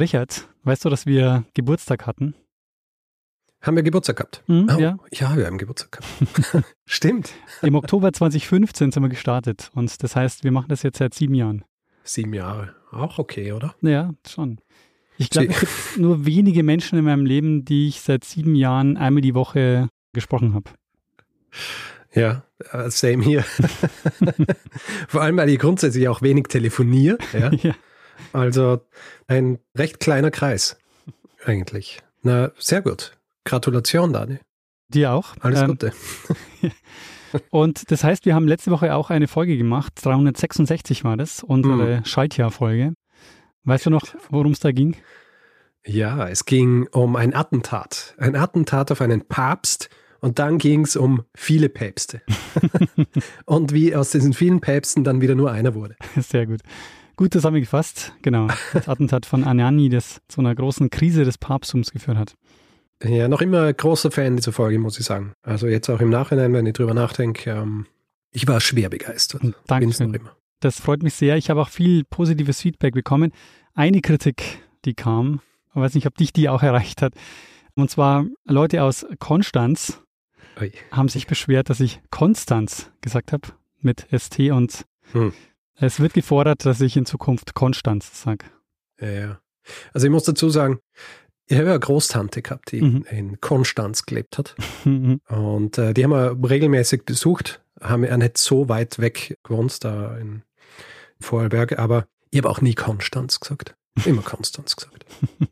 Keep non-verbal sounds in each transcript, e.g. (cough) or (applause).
Richard, weißt du, dass wir Geburtstag hatten? Haben wir Geburtstag gehabt? Mhm, oh, ja. ja, wir haben Geburtstag gehabt. (laughs) Stimmt. Im Oktober 2015 sind wir gestartet und das heißt, wir machen das jetzt seit sieben Jahren. Sieben Jahre. Auch okay, oder? Ja, schon. Ich glaube, es gibt (laughs) nur wenige Menschen in meinem Leben, die ich seit sieben Jahren einmal die Woche gesprochen habe. Ja, äh, same hier. (laughs) Vor allem, weil ich grundsätzlich auch wenig telefoniere. Ja? Ja. Also ein recht kleiner Kreis eigentlich. Na, sehr gut. Gratulation, Dani. Dir auch. Alles Ähm, Gute. (laughs) Und das heißt, wir haben letzte Woche auch eine Folge gemacht. 366 war das, unsere Mhm. Schaltjahr-Folge. Weißt du noch, worum es da ging? Ja, es ging um ein Attentat. Ein Attentat auf einen Papst und dann ging es um viele Päpste. (laughs) (laughs) und wie aus diesen vielen Päpsten dann wieder nur einer wurde. Sehr gut. Gut zusammengefasst, genau. Das Attentat von Anani, das zu einer großen Krise des Papsttums geführt hat. Ja, noch immer großer Fan dieser Folge, muss ich sagen. Also jetzt auch im Nachhinein, wenn ich drüber nachdenke, ähm, ich war schwer begeistert. Dankeschön. immer. Das freut mich sehr. Ich habe auch viel positives Feedback bekommen. Eine Kritik, die kam, ich weiß nicht, ob dich die auch erreicht hat. Und zwar Leute aus Konstanz Ui. haben sich beschwert, dass ich Konstanz gesagt habe mit ST und Hm. Es wird gefordert, dass ich in Zukunft Konstanz sage. Ja, ja. Also ich muss dazu sagen, ich habe ja eine Großtante gehabt, die Mhm. in Konstanz gelebt hat. (laughs) Und äh, die haben wir regelmäßig besucht, haben ja nicht so weit weg gewohnt, da in Vorarlberg, aber ich habe auch nie Konstanz gesagt. Immer Konstanz gesagt. (laughs)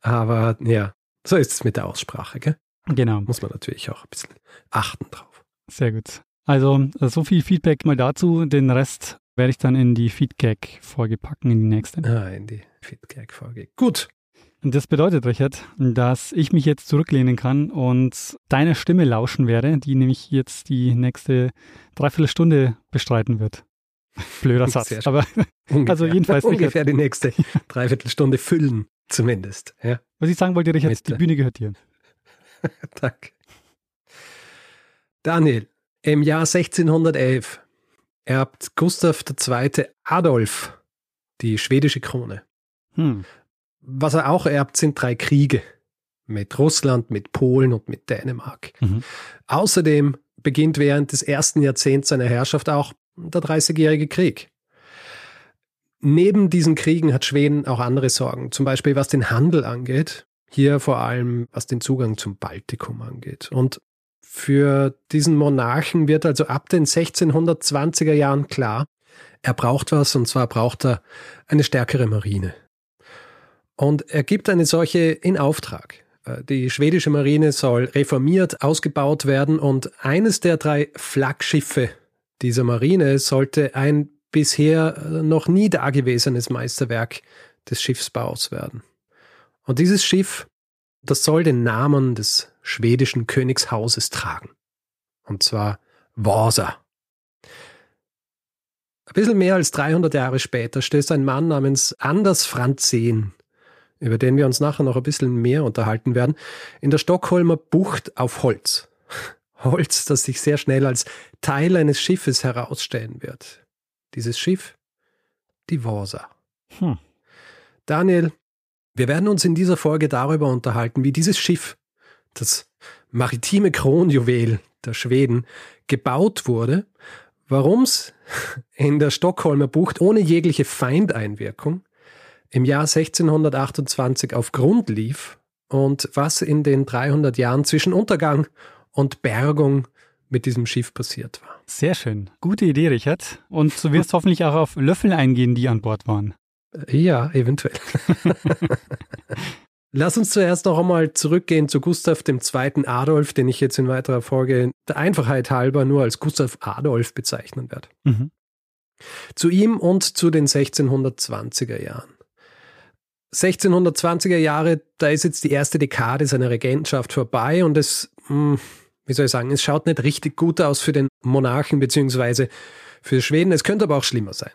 aber ja, so ist es mit der Aussprache, gell? genau, Muss man natürlich auch ein bisschen achten drauf. sehr gut. Also äh, so viel Feedback mal dazu. Den Rest werde ich dann in die Feedback-Folge packen, in die nächste. Ah, in die Feedback-Folge. Gut. Und das bedeutet, Richard, dass ich mich jetzt zurücklehnen kann und deiner Stimme lauschen werde, die nämlich jetzt die nächste Dreiviertelstunde bestreiten wird. Blöder (laughs) Satz. Sehr. Aber (laughs) Ungefähr, Also jedenfalls, Richard. ungefähr die nächste (laughs) Dreiviertelstunde füllen, zumindest. Ja, was ich sagen wollte, Richard, Mit, die äh, Bühne gehört dir. danke. Daniel, im Jahr 1611 erbt Gustav II. Adolf die schwedische Krone. Hm. Was er auch erbt, sind drei Kriege mit Russland, mit Polen und mit Dänemark. Mhm. Außerdem beginnt während des ersten Jahrzehnts seiner Herrschaft auch der Dreißigjährige Krieg. Neben diesen Kriegen hat Schweden auch andere Sorgen, zum Beispiel was den Handel angeht, hier vor allem was den Zugang zum Baltikum angeht. Und für diesen Monarchen wird also ab den 1620er Jahren klar, er braucht was und zwar braucht er eine stärkere Marine. Und er gibt eine solche in Auftrag. Äh, Die schwedische Marine soll reformiert, ausgebaut werden und eines der drei Flaggschiffe dieser Marine sollte ein bisher äh, noch nie dagewesenes Meisterwerk des Schiffsbaus werden. Und dieses Schiff, das soll den Namen des schwedischen Königshauses tragen. Und zwar Vasa. Ein bisschen mehr als 300 Jahre später stößt ein Mann namens Anders Franzen, über den wir uns nachher noch ein bisschen mehr unterhalten werden, in der Stockholmer Bucht auf Holz. (laughs) Holz, das sich sehr schnell als Teil eines Schiffes herausstellen wird. Dieses Schiff, die Vasa. Hm. Daniel, wir werden uns in dieser Folge darüber unterhalten, wie dieses Schiff, das maritime Kronjuwel der Schweden, gebaut wurde, warum es (laughs) in der Stockholmer Bucht ohne jegliche Feindeinwirkung im Jahr 1628 auf Grund lief und was in den 300 Jahren zwischen Untergang und Bergung mit diesem Schiff passiert war. Sehr schön. Gute Idee, Richard. Und du wirst (laughs) hoffentlich auch auf Löffel eingehen, die an Bord waren. Ja, eventuell. (laughs) Lass uns zuerst noch einmal zurückgehen zu Gustav II. Adolf, den ich jetzt in weiterer Folge der Einfachheit halber nur als Gustav Adolf bezeichnen werde. Mhm. Zu ihm und zu den 1620er Jahren. 1620er Jahre, da ist jetzt die erste Dekade seiner Regentschaft vorbei und es, hm, wie soll ich sagen, es schaut nicht richtig gut aus für den Monarchen beziehungsweise für Schweden. Es könnte aber auch schlimmer sein.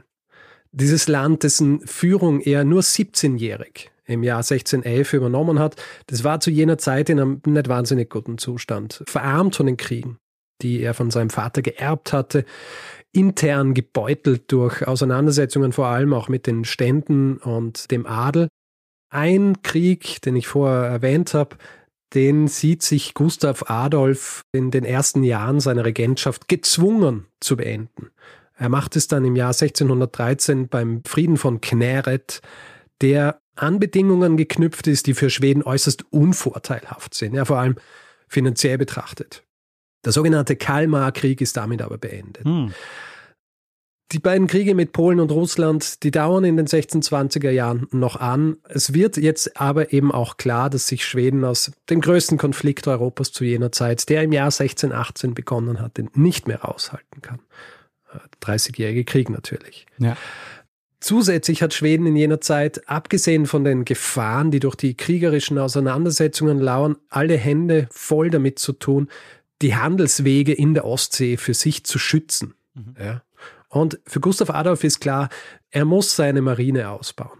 Dieses Land, dessen Führung er nur 17-jährig im Jahr 1611 übernommen hat, das war zu jener Zeit in einem nicht wahnsinnig guten Zustand. Verarmt von den Kriegen, die er von seinem Vater geerbt hatte, intern gebeutelt durch Auseinandersetzungen vor allem auch mit den Ständen und dem Adel. Ein Krieg, den ich vorher erwähnt habe, den sieht sich Gustav Adolf in den ersten Jahren seiner Regentschaft gezwungen zu beenden. Er macht es dann im Jahr 1613 beim Frieden von Knäret, der an Bedingungen geknüpft ist, die für Schweden äußerst unvorteilhaft sind, ja vor allem finanziell betrachtet. Der sogenannte Kalmar-Krieg ist damit aber beendet. Hm. Die beiden Kriege mit Polen und Russland, die dauern in den 1620er Jahren noch an. Es wird jetzt aber eben auch klar, dass sich Schweden aus dem größten Konflikt Europas zu jener Zeit, der im Jahr 1618 begonnen hatte, nicht mehr raushalten kann. 30-jährige Krieg natürlich. Ja. Zusätzlich hat Schweden in jener Zeit, abgesehen von den Gefahren, die durch die kriegerischen Auseinandersetzungen lauern, alle Hände voll damit zu tun, die Handelswege in der Ostsee für sich zu schützen. Mhm. Ja. Und für Gustav Adolf ist klar, er muss seine Marine ausbauen.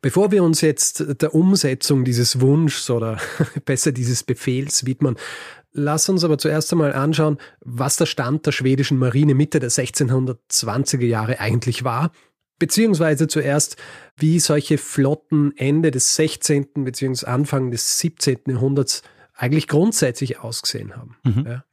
Bevor wir uns jetzt der Umsetzung dieses Wunschs oder (laughs) besser dieses Befehls widmen, lass uns aber zuerst einmal anschauen, was der Stand der schwedischen Marine Mitte der 1620er Jahre eigentlich war, beziehungsweise zuerst, wie solche Flotten Ende des 16. bzw. Anfang des 17. Jahrhunderts eigentlich grundsätzlich ausgesehen haben. Mhm. Ja.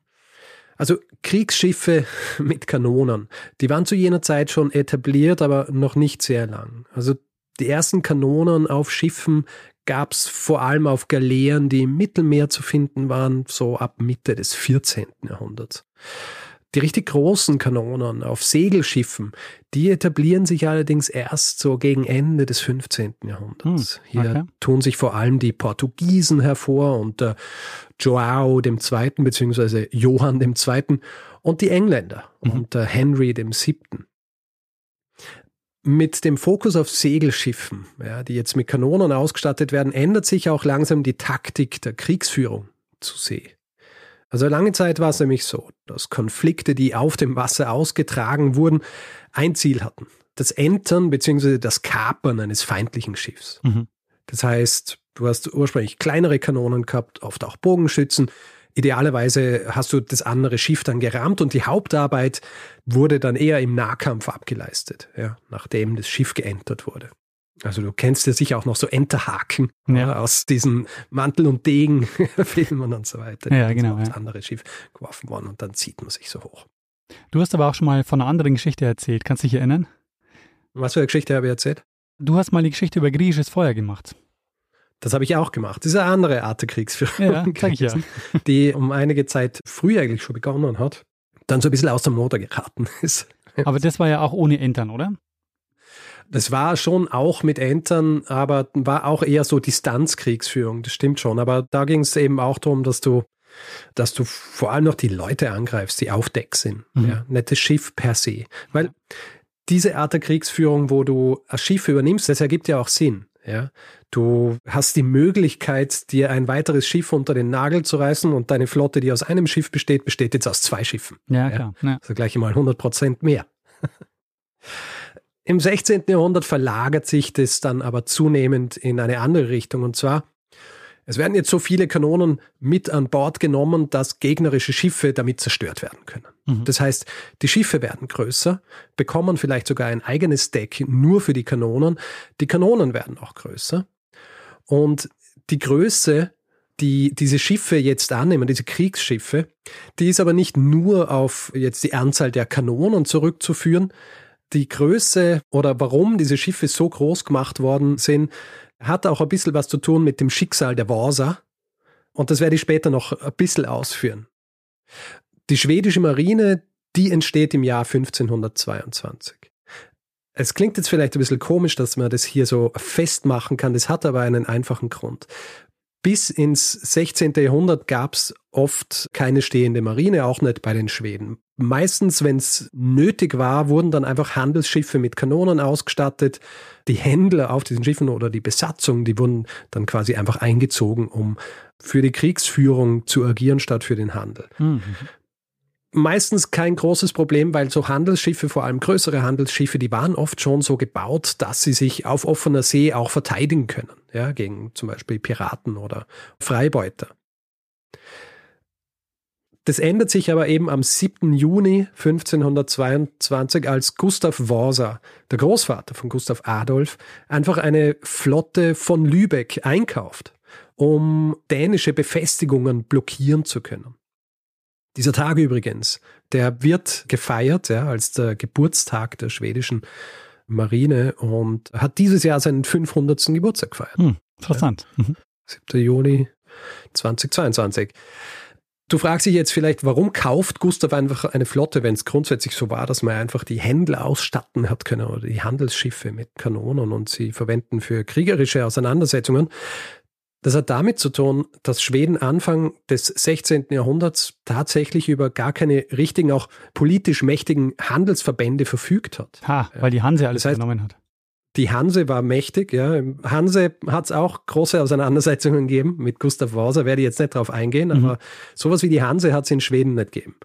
Also Kriegsschiffe (laughs) mit Kanonen, die waren zu jener Zeit schon etabliert, aber noch nicht sehr lang. Also die ersten Kanonen auf Schiffen gab es vor allem auf Galeeren, die im Mittelmeer zu finden waren, so ab Mitte des 14. Jahrhunderts. Die richtig großen Kanonen auf Segelschiffen, die etablieren sich allerdings erst so gegen Ende des 15. Jahrhunderts. Hm, okay. Hier tun sich vor allem die Portugiesen hervor und der Joao II. bzw. Johann II. und die Engländer mhm. und der Henry VII. Mit dem Fokus auf Segelschiffen, ja, die jetzt mit Kanonen ausgestattet werden, ändert sich auch langsam die Taktik der Kriegsführung zu See. Also lange Zeit war es nämlich so, dass Konflikte, die auf dem Wasser ausgetragen wurden, ein Ziel hatten. Das Entern bzw. das Kapern eines feindlichen Schiffs. Mhm. Das heißt, du hast ursprünglich kleinere Kanonen gehabt, oft auch Bogenschützen. Idealerweise hast du das andere Schiff dann gerammt und die Hauptarbeit wurde dann eher im Nahkampf abgeleistet, ja, nachdem das Schiff geentert wurde. Also du kennst ja sicher auch noch so Enterhaken ja. aus diesen Mantel- und Degen-Filmen und so weiter. Ja, genau. Das ja. andere Schiff geworfen worden und dann zieht man sich so hoch. Du hast aber auch schon mal von einer anderen Geschichte erzählt. Kannst du dich erinnern? Was für eine Geschichte habe ich erzählt? Du hast mal die Geschichte über griechisches Feuer gemacht. Das habe ich auch gemacht. Das ist eine andere Art der Kriegsführung. Ja, ja. Die um einige Zeit früher eigentlich schon begonnen hat, dann so ein bisschen aus dem Motor geraten (laughs) ist. Aber das war ja auch ohne Entern, oder? Das war schon auch mit Entern, aber war auch eher so Distanzkriegsführung, das stimmt schon. Aber da ging es eben auch darum, dass du, dass du vor allem noch die Leute angreifst, die auf Deck sind. Mhm. Ja, nicht das Schiff per se. Weil diese Art der Kriegsführung, wo du ein Schiff übernimmst, das ergibt ja auch Sinn. Ja, du hast die Möglichkeit, dir ein weiteres Schiff unter den Nagel zu reißen und deine Flotte, die aus einem Schiff besteht, besteht jetzt aus zwei Schiffen. Ja, klar. Ja. Also gleich mal 100 Prozent mehr. Im 16. Jahrhundert verlagert sich das dann aber zunehmend in eine andere Richtung. Und zwar, es werden jetzt so viele Kanonen mit an Bord genommen, dass gegnerische Schiffe damit zerstört werden können. Mhm. Das heißt, die Schiffe werden größer, bekommen vielleicht sogar ein eigenes Deck nur für die Kanonen. Die Kanonen werden auch größer. Und die Größe die diese Schiffe jetzt annehmen, diese Kriegsschiffe, die ist aber nicht nur auf jetzt die Anzahl der Kanonen zurückzuführen, die Größe oder warum diese Schiffe so groß gemacht worden sind, hat auch ein bisschen was zu tun mit dem Schicksal der Vasa. Und das werde ich später noch ein bisschen ausführen. Die schwedische Marine, die entsteht im Jahr 1522. Es klingt jetzt vielleicht ein bisschen komisch, dass man das hier so festmachen kann, das hat aber einen einfachen Grund. Bis ins 16. Jahrhundert gab es oft keine stehende Marine, auch nicht bei den Schweden. Meistens, wenn es nötig war, wurden dann einfach Handelsschiffe mit Kanonen ausgestattet. Die Händler auf diesen Schiffen oder die Besatzung, die wurden dann quasi einfach eingezogen, um für die Kriegsführung zu agieren statt für den Handel. Mhm meistens kein großes Problem, weil so Handelsschiffe, vor allem größere Handelsschiffe, die waren oft schon so gebaut, dass sie sich auf offener See auch verteidigen können, ja, gegen zum Beispiel Piraten oder Freibeuter. Das ändert sich aber eben am 7. Juni 1522, als Gustav Wasa, der Großvater von Gustav Adolf, einfach eine Flotte von Lübeck einkauft, um dänische Befestigungen blockieren zu können. Dieser Tag übrigens, der wird gefeiert ja, als der Geburtstag der schwedischen Marine und hat dieses Jahr seinen 500. Geburtstag gefeiert. Hm, interessant. Ja, 7. Mhm. Juni 2022. Du fragst dich jetzt vielleicht, warum kauft Gustav einfach eine Flotte, wenn es grundsätzlich so war, dass man einfach die Händler ausstatten hat können oder die Handelsschiffe mit Kanonen und sie verwenden für kriegerische Auseinandersetzungen. Das hat damit zu tun, dass Schweden Anfang des 16. Jahrhunderts tatsächlich über gar keine richtigen, auch politisch mächtigen Handelsverbände verfügt hat. Ha, weil die Hanse alles das heißt, genommen hat. Die Hanse war mächtig, ja. Hanse hat es auch große Auseinandersetzungen gegeben mit Gustav Wasa, werde ich jetzt nicht drauf eingehen, mhm. aber sowas wie die Hanse hat es in Schweden nicht gegeben.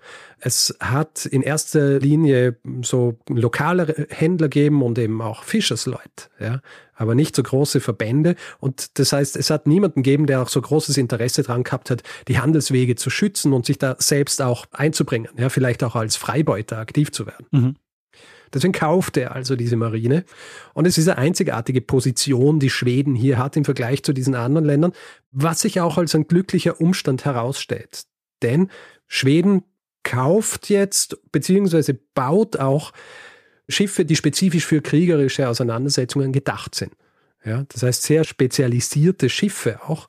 Es hat in erster Linie so lokale Händler gegeben und eben auch Fischersleute, ja, aber nicht so große Verbände. Und das heißt, es hat niemanden gegeben, der auch so großes Interesse daran gehabt hat, die Handelswege zu schützen und sich da selbst auch einzubringen, ja, vielleicht auch als Freibeuter aktiv zu werden. Mhm. Deswegen kaufte er also diese Marine. Und es ist eine einzigartige Position, die Schweden hier hat im Vergleich zu diesen anderen Ländern, was sich auch als ein glücklicher Umstand herausstellt. Denn Schweden kauft jetzt beziehungsweise baut auch Schiffe, die spezifisch für kriegerische Auseinandersetzungen gedacht sind. Ja, das heißt sehr spezialisierte Schiffe auch.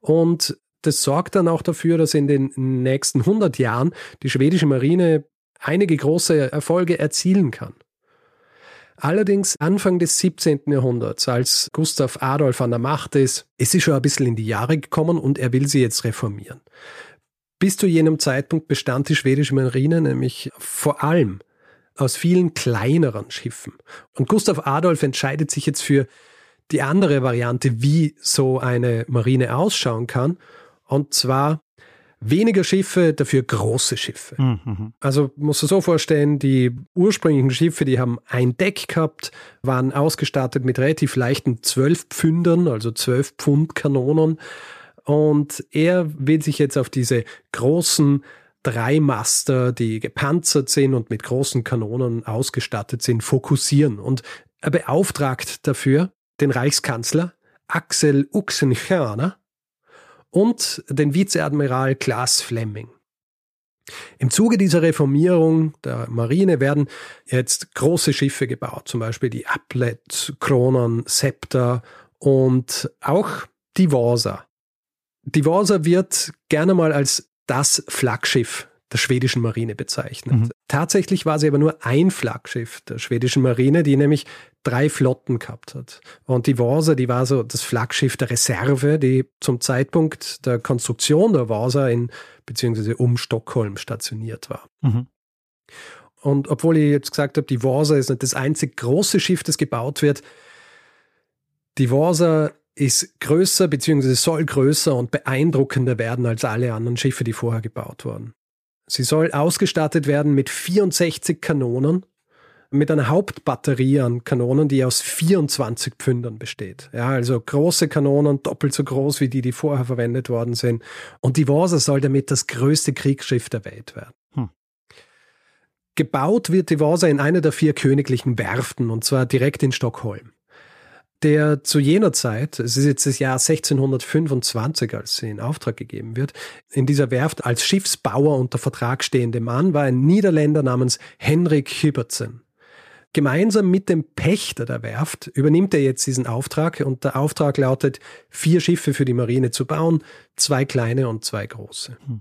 Und das sorgt dann auch dafür, dass in den nächsten 100 Jahren die schwedische Marine einige große Erfolge erzielen kann. Allerdings Anfang des 17. Jahrhunderts, als Gustav Adolf an der Macht ist, ist sie schon ein bisschen in die Jahre gekommen und er will sie jetzt reformieren. Bis zu jenem Zeitpunkt bestand die schwedische Marine nämlich vor allem aus vielen kleineren Schiffen. Und Gustav Adolf entscheidet sich jetzt für die andere Variante, wie so eine Marine ausschauen kann. Und zwar Weniger Schiffe, dafür große Schiffe. Mhm. Also musst du so vorstellen, die ursprünglichen Schiffe, die haben ein Deck gehabt, waren ausgestattet mit relativ leichten 12 Pfündern, also 12 Pfund Kanonen. Und er will sich jetzt auf diese großen drei Master, die gepanzert sind und mit großen Kanonen ausgestattet sind, fokussieren. Und er beauftragt dafür den Reichskanzler Axel Uxenstierna, und den Vizeadmiral Klaas Fleming. Im Zuge dieser Reformierung der Marine werden jetzt große Schiffe gebaut, zum Beispiel die Applet, Kronon, Scepter und auch die Vasa. Die Vasa wird gerne mal als das Flaggschiff der schwedischen Marine bezeichnet. Mhm. Tatsächlich war sie aber nur ein Flaggschiff der schwedischen Marine, die nämlich drei Flotten gehabt hat. Und die Vasa, die war so das Flaggschiff der Reserve, die zum Zeitpunkt der Konstruktion der Vasa in beziehungsweise um Stockholm stationiert war. Mhm. Und obwohl ich jetzt gesagt habe, die Vasa ist nicht das einzig große Schiff, das gebaut wird, die Vasa ist größer beziehungsweise soll größer und beeindruckender werden als alle anderen Schiffe, die vorher gebaut wurden. Sie soll ausgestattet werden mit 64 Kanonen, mit einer Hauptbatterie an Kanonen, die aus 24 Pfündern besteht. Ja, also große Kanonen, doppelt so groß wie die, die vorher verwendet worden sind. Und die Vasa soll damit das größte Kriegsschiff der Welt werden. Hm. Gebaut wird die Vasa in einer der vier königlichen Werften, und zwar direkt in Stockholm der zu jener Zeit, es ist jetzt das Jahr 1625, als sie in Auftrag gegeben wird, in dieser Werft als Schiffsbauer unter Vertrag stehende Mann war ein Niederländer namens Henrik Hübertsen. Gemeinsam mit dem Pächter der Werft übernimmt er jetzt diesen Auftrag und der Auftrag lautet, vier Schiffe für die Marine zu bauen, zwei kleine und zwei große. Hm.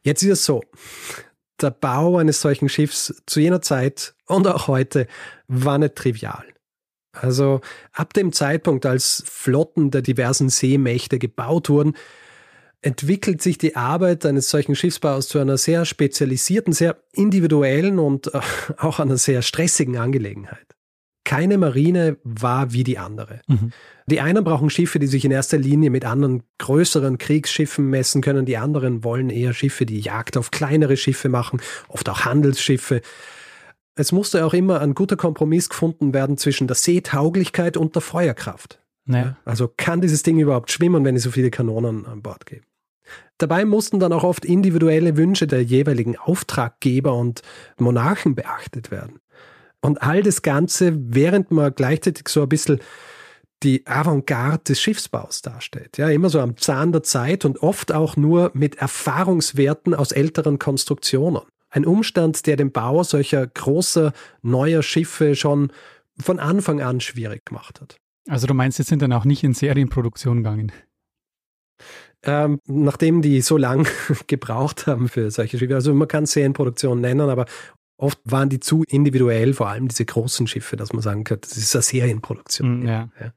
Jetzt ist es so, der Bau eines solchen Schiffs zu jener Zeit und auch heute war nicht trivial. Also ab dem Zeitpunkt, als Flotten der diversen Seemächte gebaut wurden, entwickelt sich die Arbeit eines solchen Schiffsbaus zu einer sehr spezialisierten, sehr individuellen und äh, (laughs) auch einer sehr stressigen Angelegenheit. Keine Marine war wie die andere. Mhm. Die einen brauchen Schiffe, die sich in erster Linie mit anderen größeren Kriegsschiffen messen können. Die anderen wollen eher Schiffe, die Jagd auf kleinere Schiffe machen, oft auch Handelsschiffe. Es musste auch immer ein guter Kompromiss gefunden werden zwischen der Seetauglichkeit und der Feuerkraft. Naja. Also kann dieses Ding überhaupt schwimmen, wenn es so viele Kanonen an Bord gibt? Dabei mussten dann auch oft individuelle Wünsche der jeweiligen Auftraggeber und Monarchen beachtet werden. Und all das Ganze, während man gleichzeitig so ein bisschen die Avantgarde des Schiffsbaus darstellt. Ja, immer so am Zahn der Zeit und oft auch nur mit Erfahrungswerten aus älteren Konstruktionen. Ein Umstand, der den Bau solcher großer neuer Schiffe schon von Anfang an schwierig gemacht hat. Also du meinst, sie sind dann auch nicht in Serienproduktion gegangen? Ähm, nachdem die so lang (laughs) gebraucht haben für solche Schiffe, also man kann Serienproduktion nennen, aber oft waren die zu individuell, vor allem diese großen Schiffe, dass man sagen könnte, das ist eine Serienproduktion. Mm, ja. ja.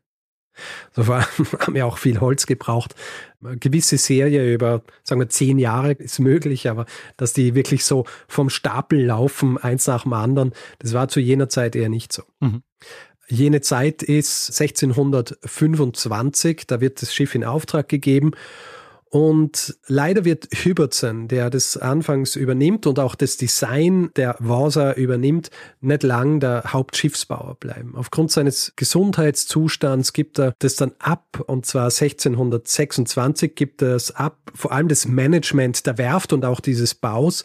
So war, (laughs) haben ja auch viel Holz gebraucht. Eine gewisse Serie über, sagen wir, zehn Jahre ist möglich, aber dass die wirklich so vom Stapel laufen, eins nach dem anderen, das war zu jener Zeit eher nicht so. Mhm. Jene Zeit ist 1625, da wird das Schiff in Auftrag gegeben und leider wird Hübertsen, der das anfangs übernimmt und auch das Design der Vasa übernimmt, nicht lang der Hauptschiffsbauer bleiben. Aufgrund seines Gesundheitszustands gibt er das dann ab und zwar 1626 gibt er es ab, vor allem das Management der Werft und auch dieses Baus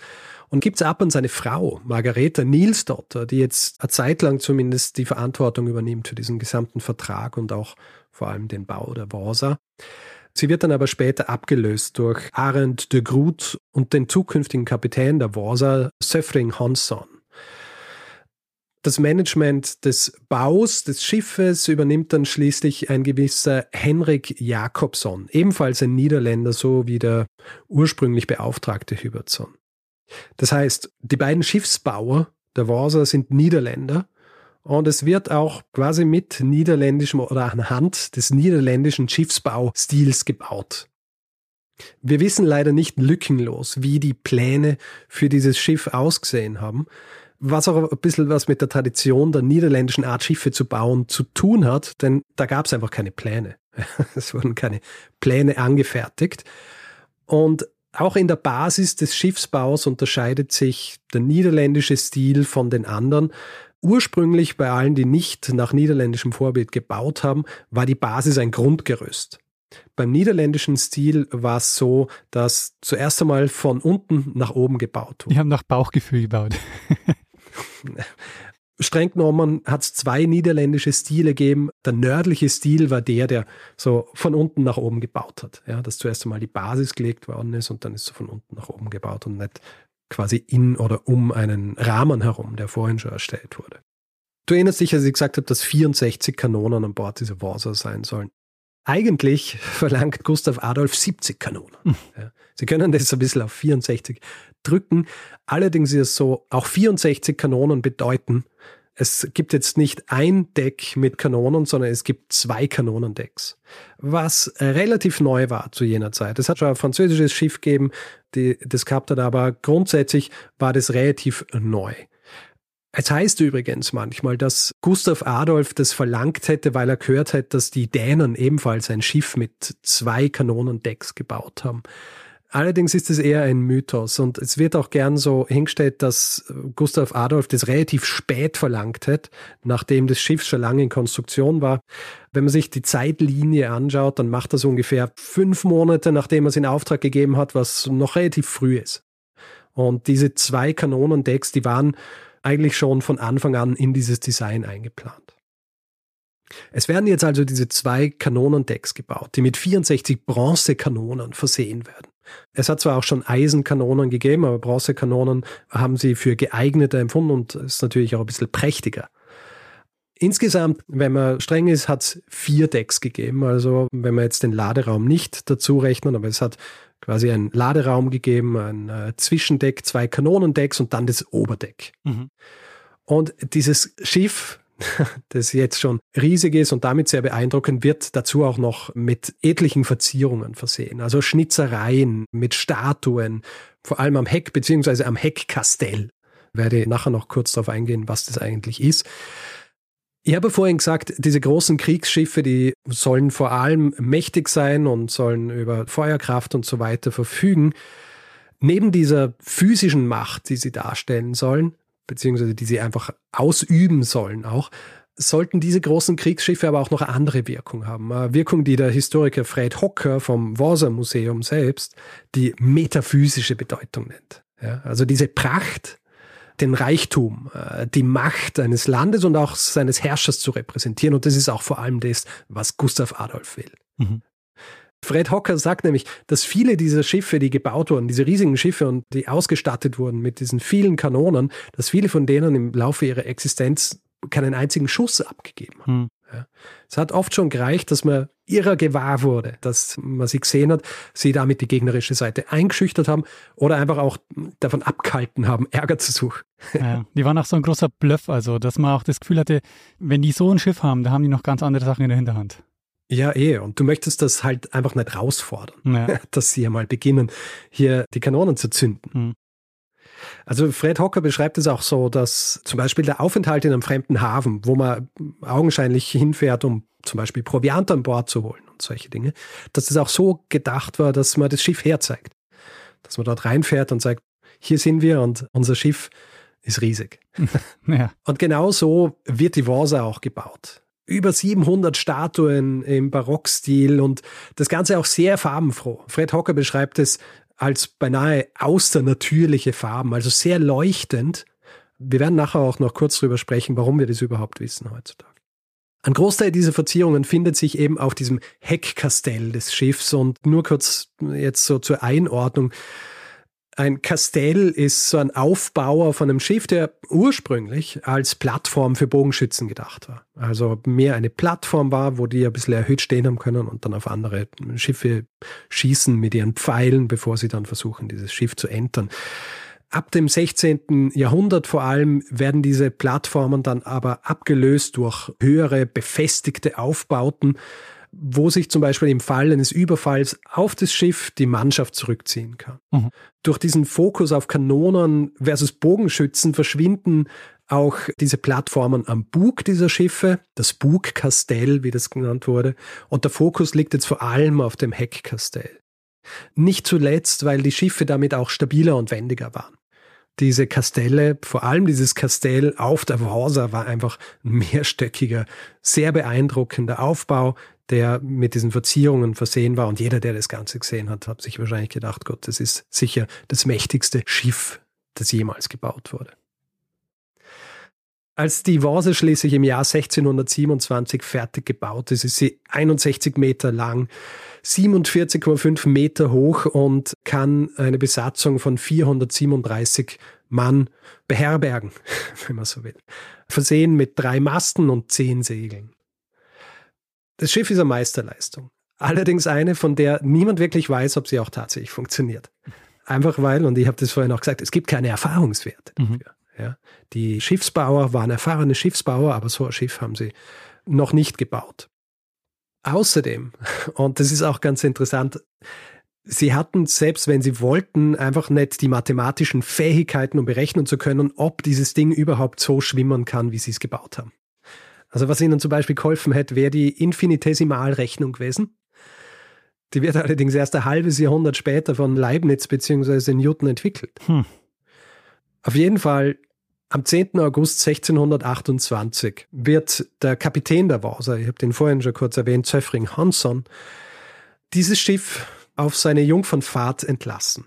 und gibt es ab an seine Frau, Margareta Nielsdotter, die jetzt eine Zeit lang zumindest die Verantwortung übernimmt für diesen gesamten Vertrag und auch vor allem den Bau der Vasa. Sie wird dann aber später abgelöst durch Arend de Groot und den zukünftigen Kapitän der Vasa, Söfring Hansson. Das Management des Baus des Schiffes übernimmt dann schließlich ein gewisser Henrik Jakobson, ebenfalls ein Niederländer, so wie der ursprünglich beauftragte Hübertson. Das heißt, die beiden Schiffsbauer der Vasa sind Niederländer und es wird auch quasi mit niederländischem oder anhand des niederländischen Schiffsbaustils gebaut. Wir wissen leider nicht lückenlos, wie die Pläne für dieses Schiff ausgesehen haben, was auch ein bisschen was mit der Tradition der niederländischen Art Schiffe zu bauen zu tun hat, denn da gab es einfach keine Pläne. (laughs) Es wurden keine Pläne angefertigt. Und auch in der Basis des Schiffsbaus unterscheidet sich der niederländische Stil von den anderen, Ursprünglich bei allen, die nicht nach niederländischem Vorbild gebaut haben, war die Basis ein Grundgerüst. Beim niederländischen Stil war es so, dass zuerst einmal von unten nach oben gebaut wurde. Die haben nach Bauchgefühl gebaut. (laughs) Streng genommen hat es zwei niederländische Stile gegeben. Der nördliche Stil war der, der so von unten nach oben gebaut hat. Ja, dass zuerst einmal die Basis gelegt worden ist und dann ist so von unten nach oben gebaut und nicht quasi in oder um einen Rahmen herum, der vorhin schon erstellt wurde. Du erinnerst dich, als ich gesagt habe, dass 64 Kanonen an Bord dieser Warsaw sein sollen. Eigentlich (laughs) verlangt Gustav Adolf 70 Kanonen. Hm. Ja. Sie können das ein bisschen auf 64 drücken. Allerdings ist es so, auch 64 Kanonen bedeuten, es gibt jetzt nicht ein Deck mit Kanonen, sondern es gibt zwei Kanonendecks. Was relativ neu war zu jener Zeit. Es hat schon ein französisches Schiff gegeben, die das gehabt hat, aber grundsätzlich war das relativ neu. Es heißt übrigens manchmal, dass Gustav Adolf das verlangt hätte, weil er gehört hätte, dass die Dänen ebenfalls ein Schiff mit zwei Kanonendecks gebaut haben. Allerdings ist es eher ein Mythos und es wird auch gern so hingestellt, dass Gustav Adolf das relativ spät verlangt hat, nachdem das Schiff schon lange in Konstruktion war. Wenn man sich die Zeitlinie anschaut, dann macht das ungefähr fünf Monate, nachdem er es in Auftrag gegeben hat, was noch relativ früh ist. Und diese zwei Kanonendecks, die waren eigentlich schon von Anfang an in dieses Design eingeplant. Es werden jetzt also diese zwei Kanonendecks gebaut, die mit 64 Bronzekanonen versehen werden. Es hat zwar auch schon Eisenkanonen gegeben, aber Bronzekanonen haben sie für geeigneter empfunden und ist natürlich auch ein bisschen prächtiger. Insgesamt, wenn man streng ist, hat es vier Decks gegeben. Also wenn wir jetzt den Laderaum nicht dazu rechnen, aber es hat quasi einen Laderaum gegeben, ein äh, Zwischendeck, zwei Kanonendecks und dann das Oberdeck. Mhm. Und dieses Schiff, (laughs) das jetzt schon riesig ist und damit sehr beeindruckend, wird dazu auch noch mit etlichen Verzierungen versehen. Also Schnitzereien mit Statuen, vor allem am Heck beziehungsweise am Heckkastell. Werde nachher noch kurz darauf eingehen, was das eigentlich ist. Ich habe vorhin gesagt, diese großen Kriegsschiffe, die sollen vor allem mächtig sein und sollen über Feuerkraft und so weiter verfügen. Neben dieser physischen Macht, die sie darstellen sollen, beziehungsweise die sie einfach ausüben sollen auch, sollten diese großen Kriegsschiffe aber auch noch eine andere Wirkung haben. Eine Wirkung, die der Historiker Fred Hocker vom Warser Museum selbst die metaphysische Bedeutung nennt. Ja, also diese Pracht, den Reichtum, äh, die Macht eines Landes und auch seines Herrschers zu repräsentieren. Und das ist auch vor allem das, was Gustav Adolf will. Mhm. Fred Hocker sagt nämlich, dass viele dieser Schiffe, die gebaut wurden, diese riesigen Schiffe und die ausgestattet wurden mit diesen vielen Kanonen, dass viele von denen im Laufe ihrer Existenz keinen einzigen Schuss abgegeben haben. Hm. Ja. Es hat oft schon gereicht, dass man ihrer gewahr wurde, dass man sie gesehen hat, sie damit die gegnerische Seite eingeschüchtert haben oder einfach auch davon abgehalten haben, (laughs) Ärger zu suchen. Ja, die waren auch so ein großer Bluff, also dass man auch das Gefühl hatte, wenn die so ein Schiff haben, da haben die noch ganz andere Sachen in der Hinterhand. Ja, eh. Und du möchtest das halt einfach nicht herausfordern, ja. (laughs) dass sie ja mal beginnen, hier die Kanonen zu zünden. Mhm. Also Fred Hocker beschreibt es auch so, dass zum Beispiel der Aufenthalt in einem fremden Hafen, wo man augenscheinlich hinfährt, um zum Beispiel Proviant an Bord zu holen und solche Dinge, dass das auch so gedacht war, dass man das Schiff herzeigt. Dass man dort reinfährt und sagt, hier sind wir und unser Schiff ist riesig. (laughs) Ja. Und genau so wird die Vasa auch gebaut über 700 Statuen im Barockstil und das Ganze auch sehr farbenfroh. Fred Hocker beschreibt es als beinahe außernatürliche Farben, also sehr leuchtend. Wir werden nachher auch noch kurz darüber sprechen, warum wir das überhaupt wissen heutzutage. Ein Großteil dieser Verzierungen findet sich eben auf diesem Heckkastell des Schiffs und nur kurz jetzt so zur Einordnung. Ein Kastell ist so ein Aufbauer von einem Schiff, der ursprünglich als Plattform für Bogenschützen gedacht war. Also mehr eine Plattform war, wo die ein bisschen erhöht stehen haben können und dann auf andere Schiffe schießen mit ihren Pfeilen, bevor sie dann versuchen, dieses Schiff zu entern. Ab dem 16. Jahrhundert vor allem werden diese Plattformen dann aber abgelöst durch höhere befestigte Aufbauten, wo sich zum Beispiel im Fall eines Überfalls auf das Schiff die Mannschaft zurückziehen kann. Mhm. Durch diesen Fokus auf Kanonen versus Bogenschützen verschwinden auch diese Plattformen am Bug dieser Schiffe, das Bugkastell, wie das genannt wurde, und der Fokus liegt jetzt vor allem auf dem Heckkastell. Nicht zuletzt, weil die Schiffe damit auch stabiler und wendiger waren diese Kastelle, vor allem dieses Kastell auf der Vasa war einfach ein mehrstöckiger, sehr beeindruckender Aufbau, der mit diesen Verzierungen versehen war. Und jeder, der das Ganze gesehen hat, hat sich wahrscheinlich gedacht, Gott, das ist sicher das mächtigste Schiff, das jemals gebaut wurde. Als die Vase schließlich im Jahr 1627 fertig gebaut ist, ist sie 61 Meter lang, 47,5 Meter hoch und kann eine Besatzung von 437 Mann beherbergen, (laughs) wenn man so will. Versehen mit drei Masten und zehn Segeln. Das Schiff ist eine Meisterleistung. Allerdings eine, von der niemand wirklich weiß, ob sie auch tatsächlich funktioniert. Einfach weil, und ich habe das vorhin auch gesagt, es gibt keine Erfahrungswerte mhm. dafür. Mhm. Ja. Die Schiffsbauer waren erfahrene Schiffsbauer, aber so ein Schiff haben sie noch nicht gebaut. Außerdem, (laughs) und das ist auch ganz interessant, sie hatten, selbst wenn sie wollten, einfach nicht die mathematischen Fähigkeiten, um berechnen zu können, ob dieses Ding überhaupt so schwimmen kann, wie sie es gebaut haben. Also was ihnen zum Beispiel geholfen hätte, wäre die Infinitesimalrechnung gewesen. Die wird (laughs) allerdings erst ein halbes Jahrhundert später von Leibniz bzw. Newton entwickelt. Hm. Auf jeden Fall, am 10. August 1628 wird der Kapitän der Vasa, ich habe den vorhin schon kurz erwähnt, Zöffring Hansson, dieses Schiff auf seine Jungfernfahrt entlassen.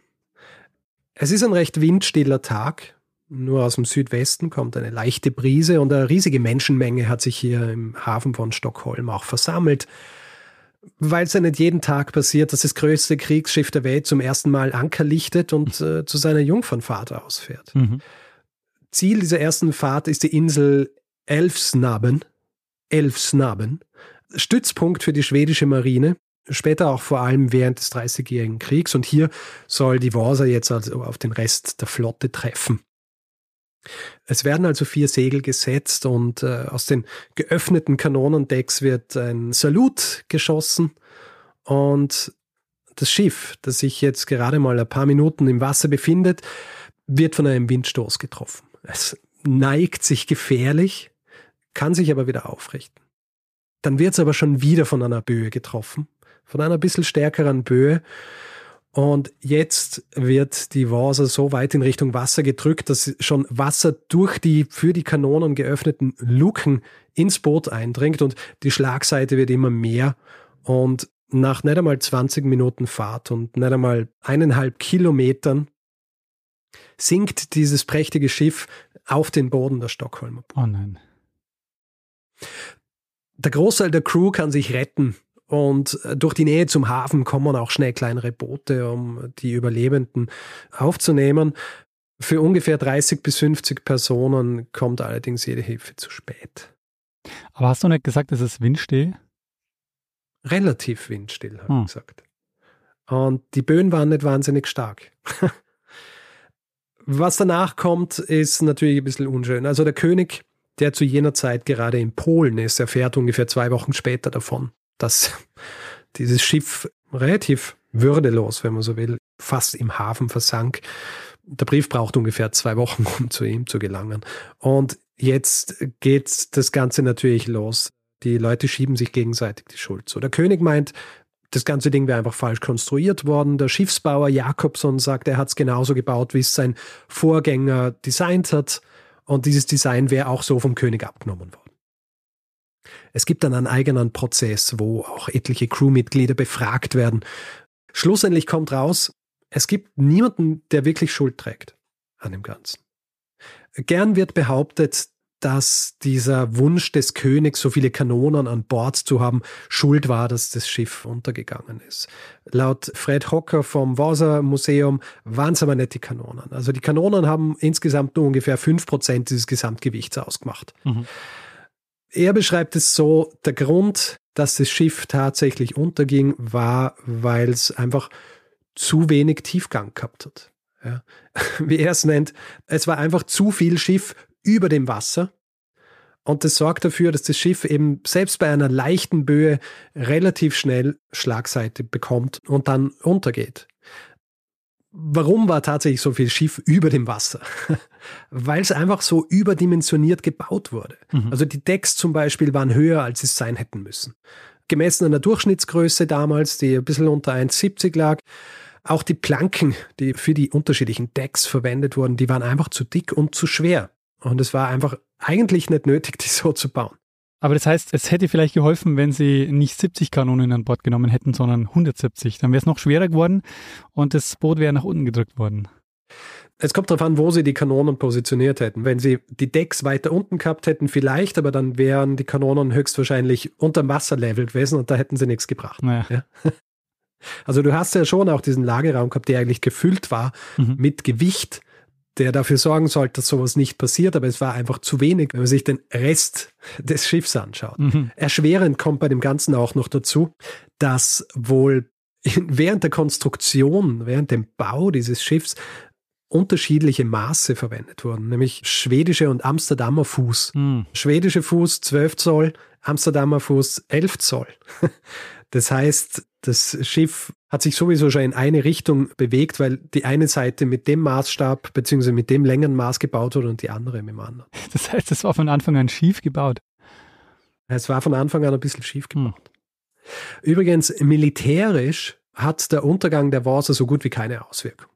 Es ist ein recht windstiller Tag, nur aus dem Südwesten kommt eine leichte Brise und eine riesige Menschenmenge hat sich hier im Hafen von Stockholm auch versammelt, weil es ja nicht jeden Tag passiert, dass das größte Kriegsschiff der Welt zum ersten Mal Anker lichtet und äh, zu seiner Jungfernfahrt ausfährt. Mhm. Ziel dieser ersten Fahrt ist die Insel Elfsnaben, Elfsnaben, Stützpunkt für die schwedische Marine, später auch vor allem während des Dreißigjährigen Kriegs und hier soll die Vasa jetzt also auf den Rest der Flotte treffen. Es werden also vier Segel gesetzt und äh, aus den geöffneten Kanonendecks wird ein Salut geschossen und das Schiff, das sich jetzt gerade mal ein paar Minuten im Wasser befindet, wird von einem Windstoß getroffen. Es neigt sich gefährlich, kann sich aber wieder aufrichten. Dann wird es aber schon wieder von einer Böe getroffen, von einer bisschen stärkeren Böe. Und jetzt wird die Vase so weit in Richtung Wasser gedrückt, dass schon Wasser durch die für die Kanonen geöffneten Luken ins Boot eindringt und die Schlagseite wird immer mehr. Und nach nicht einmal 20 Minuten Fahrt und nicht einmal eineinhalb Kilometern sinkt dieses prächtige Schiff auf den Boden der Stockholmer. Oh nein. Der Großteil der Crew kann sich retten und äh, durch die Nähe zum Hafen kommen auch schnell kleinere Boote, um die Überlebenden aufzunehmen. Für ungefähr 30 bis 50 Personen kommt allerdings jede Hilfe zu spät. Aber hast du nicht gesagt, dass es windstill? Relativ windstill, habe hm. ich gesagt. Und die Böen waren nicht wahnsinnig stark. (laughs) Was danach kommt, ist natürlich ein bisschen unschön. Also der König, der zu jener Zeit gerade in Polen ist, erfährt ungefähr zwei Wochen später davon, dass dieses Schiff relativ würdelos, wenn man so will, fast im Hafen versank. Der Brief braucht ungefähr zwei Wochen, um zu ihm zu gelangen. Und jetzt geht das Ganze natürlich los. Die Leute schieben sich gegenseitig die Schuld zu. Der König meint, das ganze Ding wäre einfach falsch konstruiert worden. Der Schiffsbauer Jakobson sagt, er hat es genauso gebaut, wie es sein Vorgänger designt hat. Und dieses Design wäre auch so vom König abgenommen worden. Es gibt dann einen eigenen Prozess, wo auch etliche Crewmitglieder befragt werden. Schlussendlich kommt raus, es gibt niemanden, der wirklich Schuld trägt an dem Ganzen. Gern wird behauptet, dass dieser Wunsch des Königs, so viele Kanonen an Bord zu haben, schuld war, dass das Schiff untergegangen ist. Laut Fred Hocker vom Vasa Museum waren es aber nicht die Kanonen. Also die Kanonen haben insgesamt nur ungefähr fünf Prozent dieses Gesamtgewichts ausgemacht. Mhm. Er beschreibt es so, der Grund, dass das Schiff tatsächlich unterging, war, weil es einfach zu wenig Tiefgang gehabt hat. Ja. (laughs) Wie er es nennt, es war einfach zu viel Schiff über dem Wasser. Und das sorgt dafür, dass das Schiff eben selbst bei einer leichten Böe relativ schnell Schlagseite bekommt und dann untergeht. Warum war tatsächlich so viel Schiff über dem Wasser? (laughs) Weil es einfach so überdimensioniert gebaut wurde. Mhm. Also die Decks zum Beispiel waren höher, als es sein hätten müssen. Gemessen an der Durchschnittsgröße damals, die ein bisschen unter 1,70 lag, auch die Planken, die für die unterschiedlichen Decks verwendet wurden, die waren einfach zu dick und zu schwer. Und es war einfach eigentlich nicht nötig, (laughs) die so zu bauen. Aber das heißt, es hätte vielleicht geholfen, wenn sie nicht 70 Kanonen an Bord genommen hätten, sondern 170. Dann wäre es noch schwerer geworden und das Boot wäre nach unten gedrückt worden. Es kommt darauf an, wo sie die Kanonen positioniert hätten. Wenn sie die Decks weiter unten gehabt hätten, vielleicht, aber dann wären die Kanonen höchstwahrscheinlich unter Wasserlevel gewesen und da hätten sie nichts gebracht. Naja. Ja? (laughs) Also du hast ja schon auch diesen Lageraum gehabt, der eigentlich gefüllt war mhm. mit Gewicht der dafür sorgen sollte, dass sowas nicht passiert, aber es war einfach zu wenig, wenn man sich den Rest des Schiffs anschaut. Mhm. Erschwerend kommt bei dem Ganzen auch noch dazu, dass wohl während der Konstruktion, während dem Bau dieses Schiffs unterschiedliche Maße verwendet wurden, nämlich schwedische und Amsterdamer Fuß. Mhm. Schwedische Fuß 12 Zoll, Amsterdamer Fuß 11 Zoll. Das heißt, das Schiff hat sich sowieso schon in eine Richtung bewegt, weil die eine Seite mit dem Maßstab bzw. mit dem Längenmaß gebaut wurde und die andere mit dem anderen. Das heißt, es war von Anfang an schief gebaut. Es war von Anfang an ein bisschen schief hm. gebaut. Hm. Übrigens, militärisch hat der Untergang der Vasa so gut wie keine Auswirkung.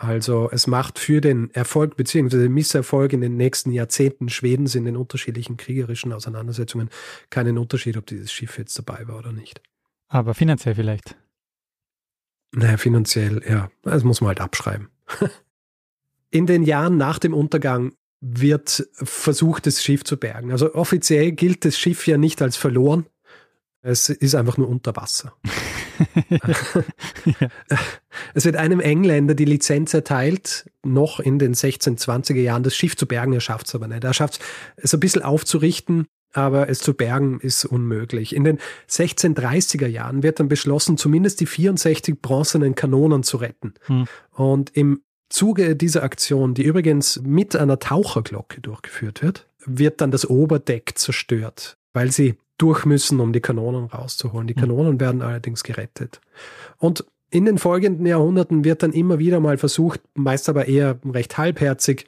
Also es macht für den Erfolg bzw. Misserfolg in den nächsten Jahrzehnten Schwedens in den unterschiedlichen kriegerischen Auseinandersetzungen keinen Unterschied, ob dieses Schiff jetzt dabei war oder nicht. Aber finanziell vielleicht? Naja, finanziell, ja. Das muss man halt abschreiben. (laughs) in den Jahren nach dem Untergang wird versucht, das Schiff zu bergen. Also offiziell gilt das Schiff ja nicht als verloren. Es ist einfach nur unter Wasser. (laughs) ja. (laughs) Es wird einem Engländer die Lizenz erteilt, noch in den 1620er Jahren das Schiff zu bergen. Er schafft es aber nicht. Er schafft es ein bisschen aufzurichten, aber es zu bergen ist unmöglich. In den 1630er Jahren wird dann beschlossen, zumindest die 64 bronzenen Kanonen zu retten. Hm. Und im Zuge dieser Aktion, die übrigens mit einer Taucherglocke durchgeführt wird, wird dann das Oberdeck zerstört, weil sie durch müssen, um die Kanonen rauszuholen. Die hm. Kanonen werden allerdings gerettet. Und in den folgenden Jahrhunderten wird dann immer wieder mal versucht, meist aber eher recht halbherzig,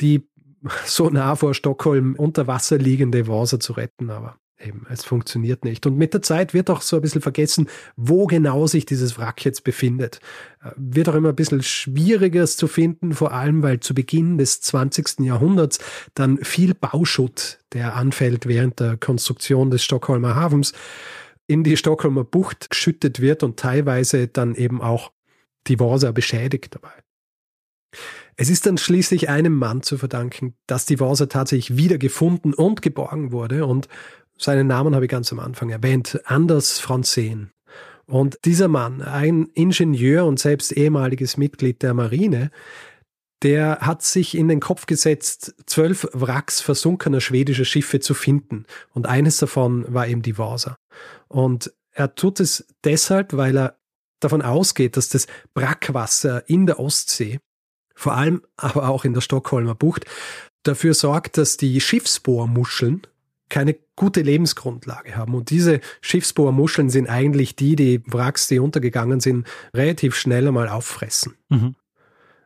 die (laughs) so nah vor Stockholm unter Wasser liegende Vasa zu retten. Aber eben, es funktioniert nicht. Und mit der Zeit wird auch so ein bisschen vergessen, wo genau sich dieses Wrack jetzt befindet. Äh, wird auch immer ein bisschen schwieriger zu finden, vor allem weil zu Beginn des 20. Jahrhunderts dann viel Bauschutt, der anfällt während der Konstruktion des Stockholmer Hafens, in die Stockholmer Bucht geschüttet wird und teilweise dann eben auch die Vasa beschädigt dabei. Es ist dann schließlich einem Mann zu verdanken, dass die Vasa tatsächlich wiedergefunden und geborgen wurde und seinen Namen habe ich ganz am Anfang erwähnt, Anders Franzen. Und dieser Mann, ein Ingenieur und selbst ehemaliges Mitglied der Marine, der hat sich in den Kopf gesetzt, zwölf Wracks versunkener schwedischer Schiffe zu finden. Und eines davon war eben die Vasa. Und er tut es deshalb, weil er davon ausgeht, dass das Brackwasser in der Ostsee, vor allem aber auch in der Stockholmer Bucht, dafür sorgt, dass die Schiffsbohrmuscheln, keine gute Lebensgrundlage haben. Und diese Schiffsbohrmuscheln sind eigentlich die, die Wracks, die untergegangen sind, relativ schnell einmal auffressen. Mhm.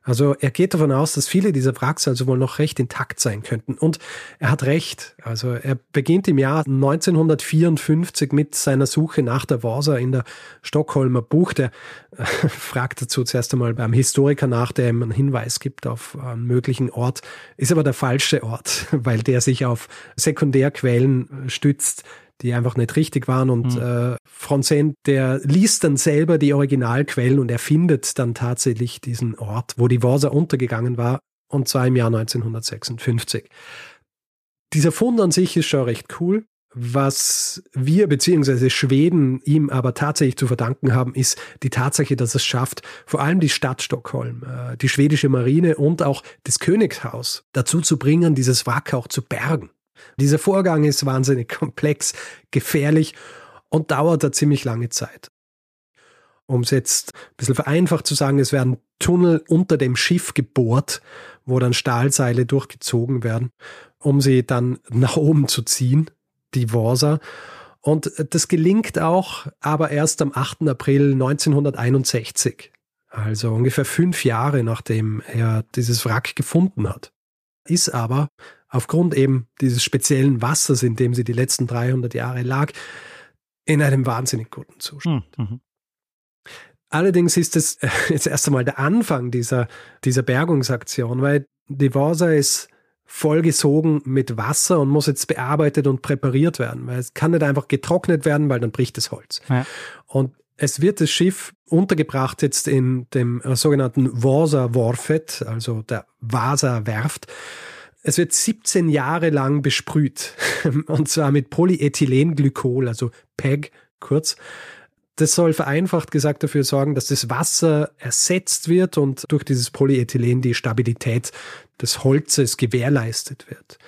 Also er geht davon aus, dass viele dieser Wracks also wohl noch recht intakt sein könnten. Und er hat recht. Also er beginnt im Jahr 1954 mit seiner Suche nach der Vasa in der Stockholmer Bucht. Er äh, (laughs) fragt dazu zuerst einmal beim Historiker nach, der ihm einen Hinweis gibt auf einen möglichen Ort. Ist aber der falsche Ort, (laughs) weil der sich auf Sekundärquellen stützt, die einfach nicht richtig waren. Und mhm. äh, Franzen, der liest dann selber die Originalquellen und er findet dann tatsächlich diesen Ort, wo die Vasa untergegangen war, und zwar im Jahr 1956. Dieser Fund an sich ist schon recht cool. Was wir bzw. Schweden ihm aber tatsächlich zu verdanken haben, ist die Tatsache, dass es schafft, vor allem die Stadt Stockholm, äh, die schwedische Marine und auch das Königshaus dazu zu bringen, dieses Wrack auch zu bergen. Dieser Vorgang ist wahnsinnig komplex, gefährlich und dauert da ziemlich lange Zeit. Um es jetzt ein bisschen vereinfacht zu sagen, es werden Tunnel unter dem Schiff gebohrt, wo dann Stahlseile durchgezogen werden, um sie dann nach oben zu ziehen, die Vorsa. Und das gelingt auch, aber erst am 8. April 1961. Also ungefähr fünf Jahre nachdem er dieses Wrack gefunden hat. Ist aber aufgrund eben dieses speziellen Wassers, in dem sie die letzten 300 Jahre lag, in einem wahnsinnig guten Zustand. Hm, mhm. Allerdings ist es äh, (laughs) jetzt erst einmal der Anfang dieser, dieser Bergungsaktion, weil die Vasa ist vollgesogen mit Wasser und muss jetzt bearbeitet und präpariert werden, weil es kann nicht einfach getrocknet werden, weil dann bricht das Holz. Ja. Und es wird das Schiff untergebracht jetzt in dem sogenannten Vasa Warfet, also der Vasa Werft. Es wird 17 Jahre lang besprüht. (laughs) Und zwar mit Polyethylenglykol, also PEG kurz. Das soll vereinfacht gesagt dafür sorgen, dass das Wasser ersetzt wird und durch dieses Polyethylen die Stabilität des Holzes gewährleistet wird.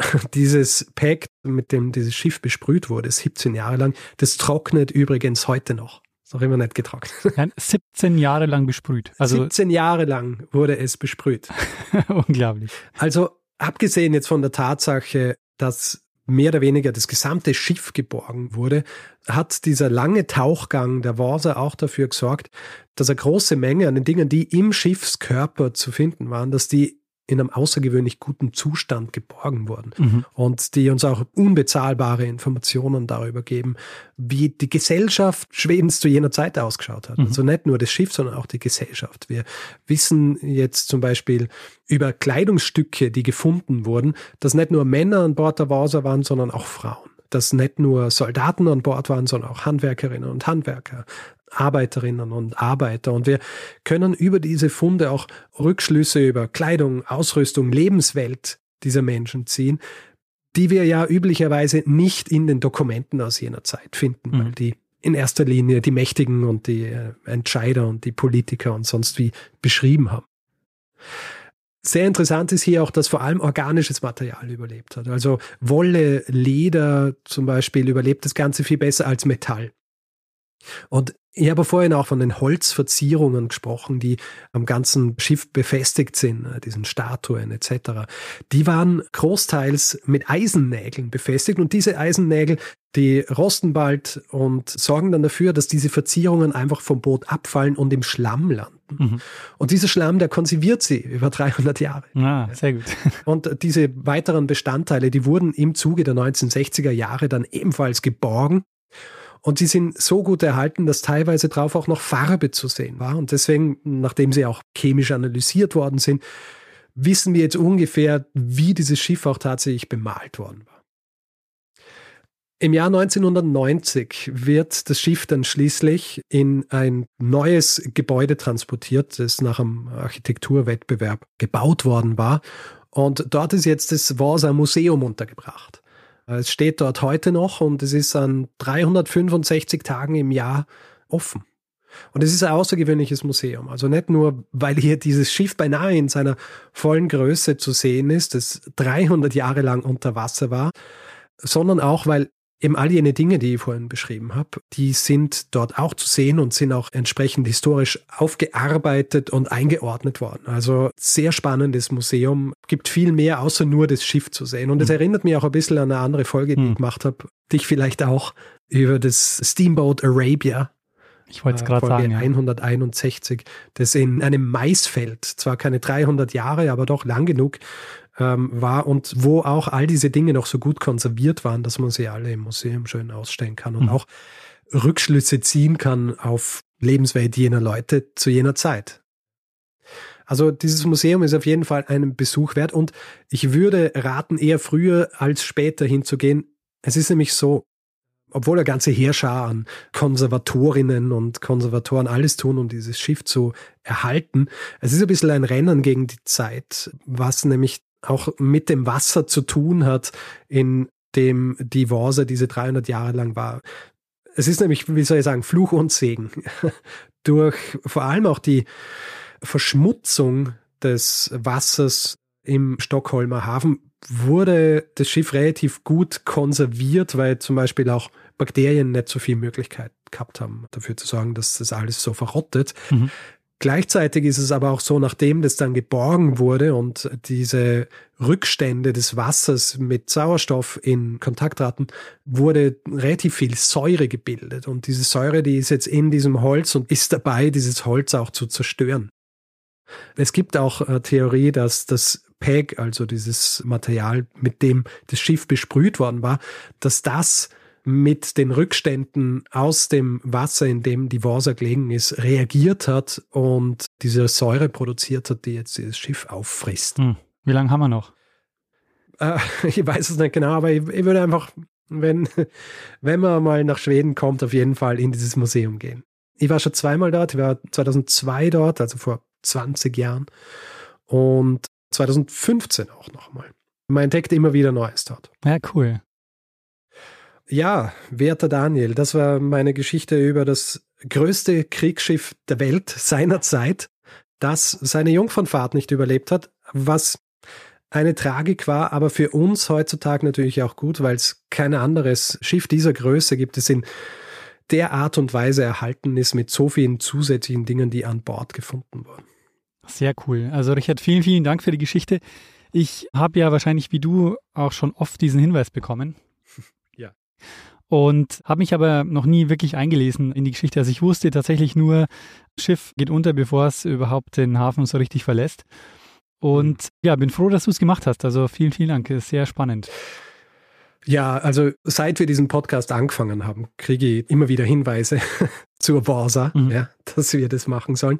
(laughs) Dieses PEG, mit dem dieses Schiff besprüht wurde, 17 Jahre lang, das trocknet übrigens heute noch. Ist auch immer nicht getrocknet. (laughs) 17 Jahre lang besprüht. Also 17 Jahre lang wurde es besprüht. Unglaublich. Also Abgesehen jetzt von der Tatsache, dass mehr oder weniger das gesamte Schiff geborgen wurde, hat dieser lange Tauchgang der Vasa auch dafür gesorgt, dass eine große Menge an den Dingen, die im Schiffskörper zu finden waren, dass die in einem außergewöhnlich guten Zustand geborgen wurden mhm. und die uns auch unbezahlbare Informationen darüber geben, wie die Gesellschaft Schwedens zu jener Zeit ausgeschaut hat. Mhm. Also nicht nur das Schiff, sondern auch die Gesellschaft. Wir wissen jetzt zum Beispiel über Kleidungsstücke, die gefunden wurden, dass nicht nur Männer an Bord der Vasa waren, sondern auch Frauen dass nicht nur Soldaten an Bord waren, sondern auch Handwerkerinnen und Handwerker, Arbeiterinnen und Arbeiter. Und wir können über diese Funde auch Rückschlüsse über Kleidung, Ausrüstung, Lebenswelt dieser Menschen ziehen, die wir ja üblicherweise nicht in den Dokumenten aus jener Zeit finden, mhm. weil die in erster Linie die Mächtigen und die äh, Entscheider und die Politiker und sonst wie beschrieben haben. Sehr interessant ist hier auch, dass vor allem organisches Material überlebt hat. Also Wolle, Leder zum Beispiel überlebt das Ganze viel besser als Metall. Und ich habe vorhin auch von den Holzverzierungen gesprochen, die am ganzen Schiff befestigt sind, äh, diesen Statuen etc. Die waren großteils mit Eisennägeln befestigt und diese Eisennägel, die rosten bald und sorgen dann dafür, dass diese Verzierungen einfach vom Boot abfallen und im Schlamm landen. Mhm. Und dieser Schlamm, der konserviert sie über 300 Jahre. Ah, sehr gut. (laughs) Und diese weiteren Bestandteile, die wurden im Zuge der 1960er Jahre dann ebenfalls geborgen und sie sind so gut erhalten, dass teilweise drauf auch noch Farbe zu sehen war. Und deswegen, nachdem sie auch chemisch analysiert worden sind, wissen wir jetzt ungefähr, wie dieses Schiff auch tatsächlich bemalt worden war. Im Jahr 1990 wird das Schiff dann schließlich in ein neues Gebäude transportiert, das nach einem Architekturwettbewerb gebaut worden war. Und dort ist jetzt das Warsa Museum untergebracht. Es steht dort heute noch und es ist an 365 Tagen im Jahr offen. Und es ist ein außergewöhnliches Museum. Also nicht nur, weil hier dieses Schiff beinahe in seiner vollen Größe zu sehen ist, das 300 Jahre lang unter Wasser war, sondern auch, weil Eben all jene Dinge, die ich vorhin beschrieben habe, die sind dort auch zu sehen und sind auch entsprechend historisch aufgearbeitet und eingeordnet worden. Also sehr spannendes Museum, gibt viel mehr außer nur das Schiff zu sehen. Und es mhm. erinnert mich auch ein bisschen an eine andere Folge, die mhm. ich gemacht habe, dich vielleicht auch über das Steamboat Arabia. Ich wollte es äh, gerade sagen. Ja. 161, das in einem Maisfeld, zwar keine 300 Jahre, aber doch lang genug, ähm, war und wo auch all diese Dinge noch so gut konserviert waren, dass man sie alle im Museum schön ausstellen kann und mhm. auch Rückschlüsse ziehen kann auf Lebenswelt jener Leute zu jener Zeit. Also dieses Museum ist auf jeden Fall einen Besuch wert und ich würde raten, eher früher als später hinzugehen. Es ist nämlich so, obwohl der ganze Heerschar an Konservatorinnen und Konservatoren alles tun, um dieses Schiff zu erhalten, es ist ein bisschen ein Rennen gegen die Zeit, was nämlich auch mit dem Wasser zu tun hat, in dem die Vase diese 300 Jahre lang war. Es ist nämlich, wie soll ich sagen, Fluch und Segen. (laughs) Durch vor allem auch die Verschmutzung des Wassers im Stockholmer Hafen wurde das Schiff relativ gut konserviert, weil zum Beispiel auch Bakterien nicht so viel Möglichkeit gehabt haben, dafür zu sorgen, dass das alles so verrottet. Mhm. Gleichzeitig ist es aber auch so, nachdem das dann geborgen wurde und diese Rückstände des Wassers mit Sauerstoff in Kontakt traten, wurde relativ viel Säure gebildet. Und diese Säure, die ist jetzt in diesem Holz und ist dabei, dieses Holz auch zu zerstören. Es gibt auch eine Theorie, dass das PEG, also dieses Material, mit dem das Schiff besprüht worden war, dass das mit den Rückständen aus dem Wasser, in dem die Vasa gelegen ist, reagiert hat und diese Säure produziert hat, die jetzt das Schiff auffrisst. Hm. Wie lange haben wir noch? Äh, (laughs) ich weiß es nicht genau, aber ich, ich, würde einfach, wenn, wenn man mal nach Schweden kommt, auf jeden Fall in dieses Museum gehen. Ich war schon zweimal dort, ich war 2002 dort, also vor 20 Jahren und 2015 auch nochmal. Man entdeckt immer wieder Neues dort. Ja, cool. Ja, werter Daniel, das war meine Geschichte über das größte Kriegsschiff der Welt seiner Zeit, das seine Jungfernfahrt nicht überlebt hat, was eine Tragik war, aber für uns heutzutage natürlich auch gut, weil es kein anderes Schiff dieser Größe gibt, das in der Art und Weise erhalten ist mit so vielen zusätzlichen Dingen, die an Bord gefunden wurden. Sehr cool. Also Richard, vielen, vielen Dank für die Geschichte. Ich habe ja wahrscheinlich wie du auch schon oft diesen Hinweis bekommen und habe mich aber noch nie wirklich eingelesen in die Geschichte. Also ich wusste tatsächlich nur, Schiff geht unter, bevor es überhaupt den Hafen so richtig verlässt. Und ja, bin froh, dass du es gemacht hast. Also vielen, vielen Dank. ist sehr spannend. Ja, also seit wir diesen Podcast angefangen haben, kriege ich immer wieder Hinweise (laughs) zur Borsa, mhm. ja, dass wir das machen sollen.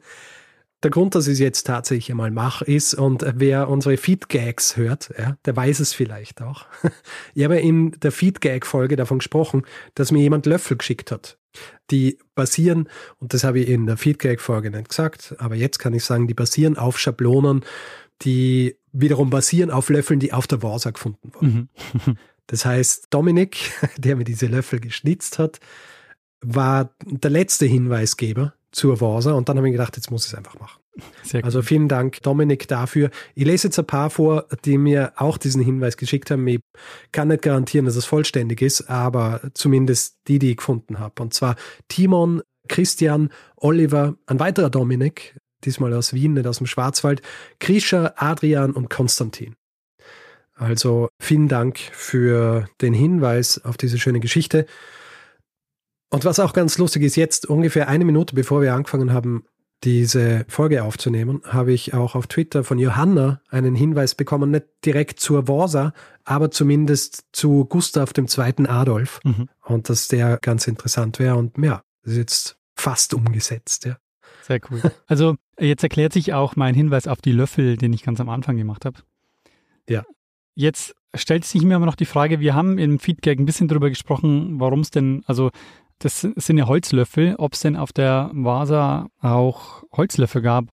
Der Grund, dass ich es jetzt tatsächlich einmal mache, ist, und wer unsere Feedgags hört, ja, der weiß es vielleicht auch. (laughs) Ich habe in der Feedgag-Folge davon gesprochen, dass mir jemand Löffel geschickt hat. Die basieren, und das habe ich in der Feedgag-Folge nicht gesagt, aber jetzt kann ich sagen, die basieren auf Schablonen, die wiederum basieren auf Löffeln, die auf der Warsa gefunden wurden. Mhm. (laughs) Das heißt, Dominik, (laughs) der mir diese Löffel geschnitzt hat, war der letzte Hinweisgeber zur Vasa und dann habe ich gedacht, jetzt muss ich es einfach machen. Also vielen Dank, Dominik, dafür. Ich lese jetzt ein paar vor, die mir auch diesen Hinweis geschickt haben. Ich kann nicht garantieren, dass es vollständig ist, aber zumindest die, die ich gefunden habe. Und zwar Timon, Christian, Oliver, ein weiterer Dominik, diesmal aus Wien, nicht aus dem Schwarzwald, Krisha, Adrian und Konstantin. Also vielen Dank für den Hinweis auf diese schöne Geschichte. Und was auch ganz lustig ist, jetzt ungefähr eine Minute bevor wir angefangen haben, diese Folge aufzunehmen, habe ich auch auf Twitter von Johanna einen Hinweis bekommen, nicht direkt zur Worsa, aber zumindest zu Gustav II. Adolf. Mhm. Und dass der ganz interessant wäre. Und ja, das ist jetzt fast umgesetzt, ja. Sehr cool. Also jetzt erklärt sich auch mein Hinweis auf die Löffel, den ich ganz am Anfang gemacht habe. Ja. Jetzt stellt sich mir aber noch die Frage, wir haben im Feedback ein bisschen darüber gesprochen, warum es denn, also das sind ja Holzlöffel, ob es denn auf der Vasa auch Holzlöffel gab.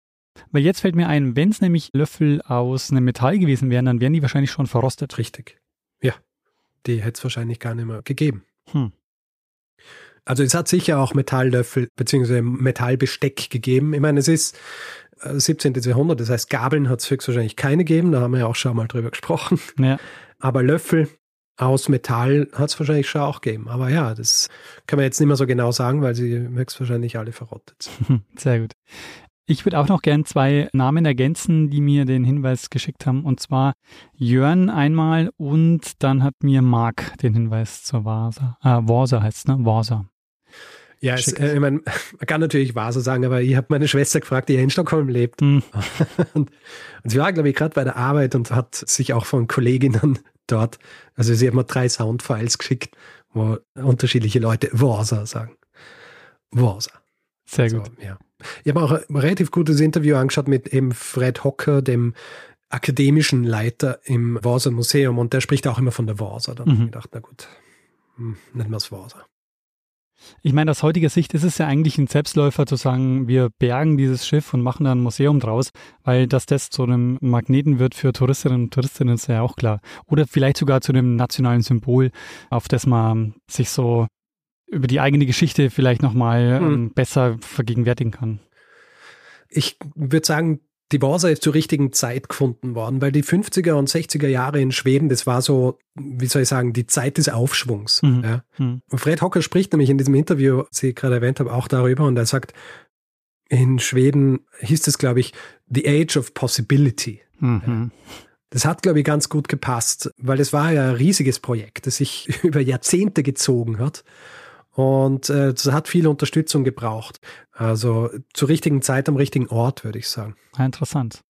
Weil jetzt fällt mir ein, wenn es nämlich Löffel aus einem Metall gewesen wären, dann wären die wahrscheinlich schon verrostet. Richtig. Ja. Die hätte es wahrscheinlich gar nicht mehr gegeben. Hm. Also es hat sicher auch Metalllöffel bzw. Metallbesteck gegeben. Ich meine, es ist 17. Äh, Jahrhundert, das heißt Gabeln hat es höchstwahrscheinlich keine gegeben, da haben wir ja auch schon mal drüber gesprochen. Ja. Aber Löffel aus Metall hat es wahrscheinlich schon auch gegeben. Aber ja, das kann man jetzt nicht mehr so genau sagen, weil sie höchstwahrscheinlich alle verrottet sind. (laughs) Sehr gut. Ich würde auch noch gern zwei Namen ergänzen, die mir den Hinweis geschickt haben. Und zwar Jörn einmal und dann hat mir Marc den Hinweis zur Vasa. Äh, Warsa heißt es, ne? Warsa. Ja, es, äh, ich mein, man kann natürlich Vasa sagen, aber ich habe meine Schwester gefragt, die ja in Stockholm lebt. Mhm. (laughs) Und, und, sie war, glaube ich, gerade bei der Arbeit und hat sich auch von Kolleginnen dort. Also sie hat mir drei Soundfiles geschickt, wo unterschiedliche Leute Warsa sagen. Warsa. Sehr gut. So, ja. Ich habe auch ein relativ gutes Interview angeschaut mit eben Fred Hocker, dem akademischen Leiter im Warsa Museum und der spricht auch immer von der Warsa. Da mhm. habe ich gedacht, na gut, hm, nennen wir es Warsa. Ich meine, aus heutiger Sicht ist es ja eigentlich ein Selbstläufer zu sagen, wir bergen dieses Schiff und machen da ein Museum draus, weil dass das zu einem Magneten wird für Touristinnen und Touristen, ist ja auch klar. Oder vielleicht sogar zu einem nationalen Symbol, auf das man sich so über die eigene Geschichte vielleicht nochmal hm. Ähm, besser vergegenwärtigen kann. Ich würde sagen, die Borsa ist zur richtigen Zeit gefunden worden, weil die 50er und 60er Jahre in Schweden, das war so, wie soll ich sagen, die Zeit des Aufschwungs. Mhm. Ja. Mhm. Und Fred Hocker spricht nämlich in diesem Interview, das ich gerade erwähnt habe, auch darüber und er sagt, in Schweden hieß es, glaube ich, The Age of Possibility. Mhm. Ja. Das hat, glaube ich, ganz gut gepasst, weil es war ja ein riesiges Projekt, das sich (laughs) über Jahrzehnte gezogen hat. Und äh, das hat viel Unterstützung gebraucht. Also zur richtigen Zeit am richtigen Ort, würde ich sagen. Ja, interessant.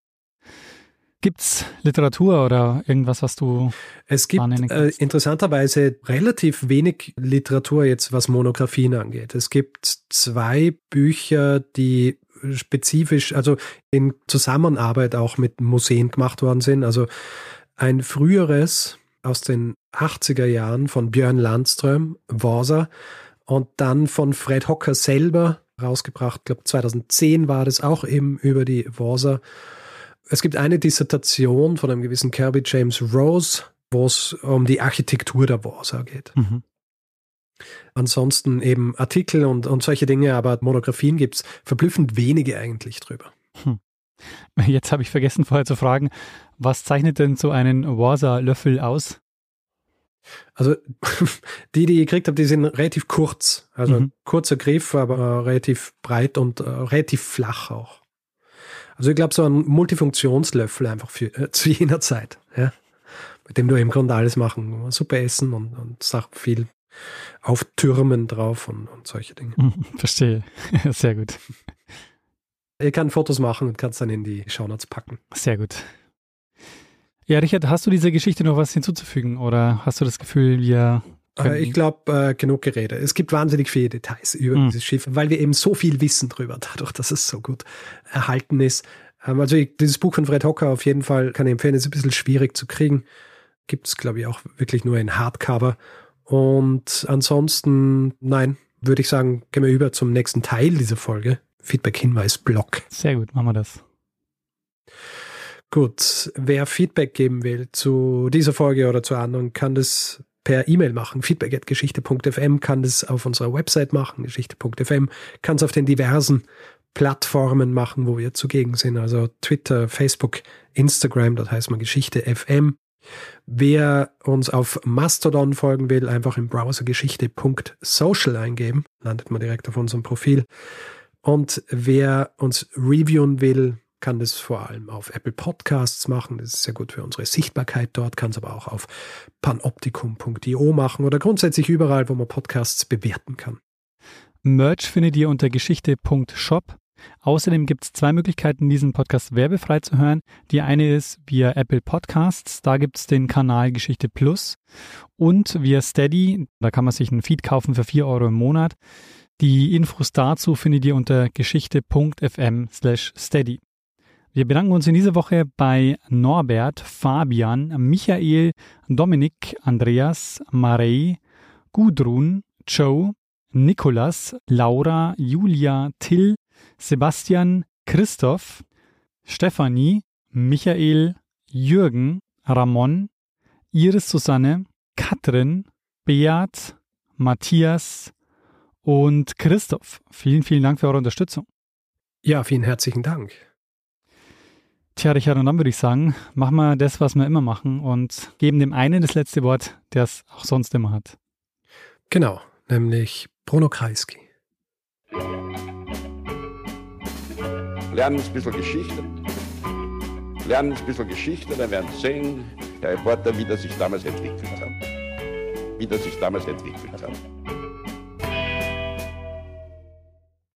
Gibt's Literatur oder irgendwas, was du Es gibt äh, interessanterweise relativ wenig Literatur jetzt, was Monographien angeht. Es gibt zwei Bücher, die spezifisch, also in Zusammenarbeit auch mit Museen gemacht worden sind. Also ein früheres aus den 80er Jahren von Björn Landström, Warsa, und dann von Fred Hocker selber rausgebracht, ich glaube 2010 war das auch eben über die Warsa. Es gibt eine Dissertation von einem gewissen Kirby James Rose, wo es um die Architektur der Warsa geht. Mhm. Ansonsten eben Artikel und, und solche Dinge, aber Monographien gibt es verblüffend wenige eigentlich drüber. Hm. Jetzt habe ich vergessen vorher zu fragen, was zeichnet denn so einen Warsa-Löffel aus? Also (laughs) die, die ich gekriegt habe, die sind relativ kurz. Also mhm. kurzer Griff, aber relativ breit und äh, relativ flach auch. Also ich glaube, so ein Multifunktionslöffel einfach für, äh, (laughs) zu jener Zeit, ja. Mit dem du im Grunde alles machen. Super essen und, und Sachen viel auftürmen drauf und, und solche Dinge. Mhm, verstehe. (laughs) Sehr gut. Ich kann Fotos machen und kann es dann in die Shownotes packen. Sehr gut. Ja, Richard, hast du dieser Geschichte noch was hinzuzufügen oder hast du das Gefühl, wir äh, ich glaube, äh, genug geredet. Es gibt wahnsinnig viele Details über mhm. dieses Schiff, weil wir eben so viel wissen drüber, dadurch, dass es so gut erhalten ist. Ähm, also ich, dieses Buch von Fred Hocker auf jeden Fall kann ich empfehlen, ist ein bisschen schwierig zu kriegen. Gibt es, glaube ich, auch wirklich nur in Hardcover. Und ansonsten, nein, würde ich sagen, gehen wir über zum nächsten Teil dieser Folge. Feedback-Hinweis-Blog. Sehr gut, machen wir das. Gut, wer Feedback geben will zu dieser Folge oder zu anderen, kann das per E-Mail machen. Feedback.geschichte.fm kann das auf unserer Website machen, geschichte.fm, kann es auf den diversen Plattformen machen, wo wir zugegen sind. Also Twitter, Facebook, Instagram, dort heißt man Geschichte FM. Wer uns auf Mastodon folgen will, einfach im Browser geschichte.social eingeben, landet man direkt auf unserem Profil. Und wer uns reviewen will, kann das vor allem auf Apple Podcasts machen. Das ist sehr gut für unsere Sichtbarkeit dort, kann es aber auch auf panoptikum.io machen oder grundsätzlich überall, wo man Podcasts bewerten kann. Merch findet ihr unter geschichte.shop. Außerdem gibt es zwei Möglichkeiten, diesen Podcast werbefrei zu hören. Die eine ist via Apple Podcasts, da gibt es den Kanal Geschichte Plus und via Steady, da kann man sich einen Feed kaufen für 4 Euro im Monat. Die Infos dazu findet ihr unter geschichte.fm slash steady. Wir bedanken uns in dieser Woche bei Norbert, Fabian, Michael, Dominik, Andreas, Marei, Gudrun, Joe, Nikolas, Laura, Julia, Till, Sebastian, Christoph, Stefanie, Michael, Jürgen, Ramon, Iris Susanne, Katrin, Beat, Matthias und Christoph. Vielen, vielen Dank für eure Unterstützung. Ja, vielen herzlichen Dank. Tja, Richard, und dann würde ich sagen, machen wir das, was wir immer machen und geben dem einen das letzte Wort, der es auch sonst immer hat. Genau, nämlich Bruno Kreisky. Lernen ein bisschen Geschichte. Lernen ein bisschen Geschichte, dann werden Sie sehen, der Reporter, wie das sich damals entwickelt hat. Wie das sich damals entwickelt hat.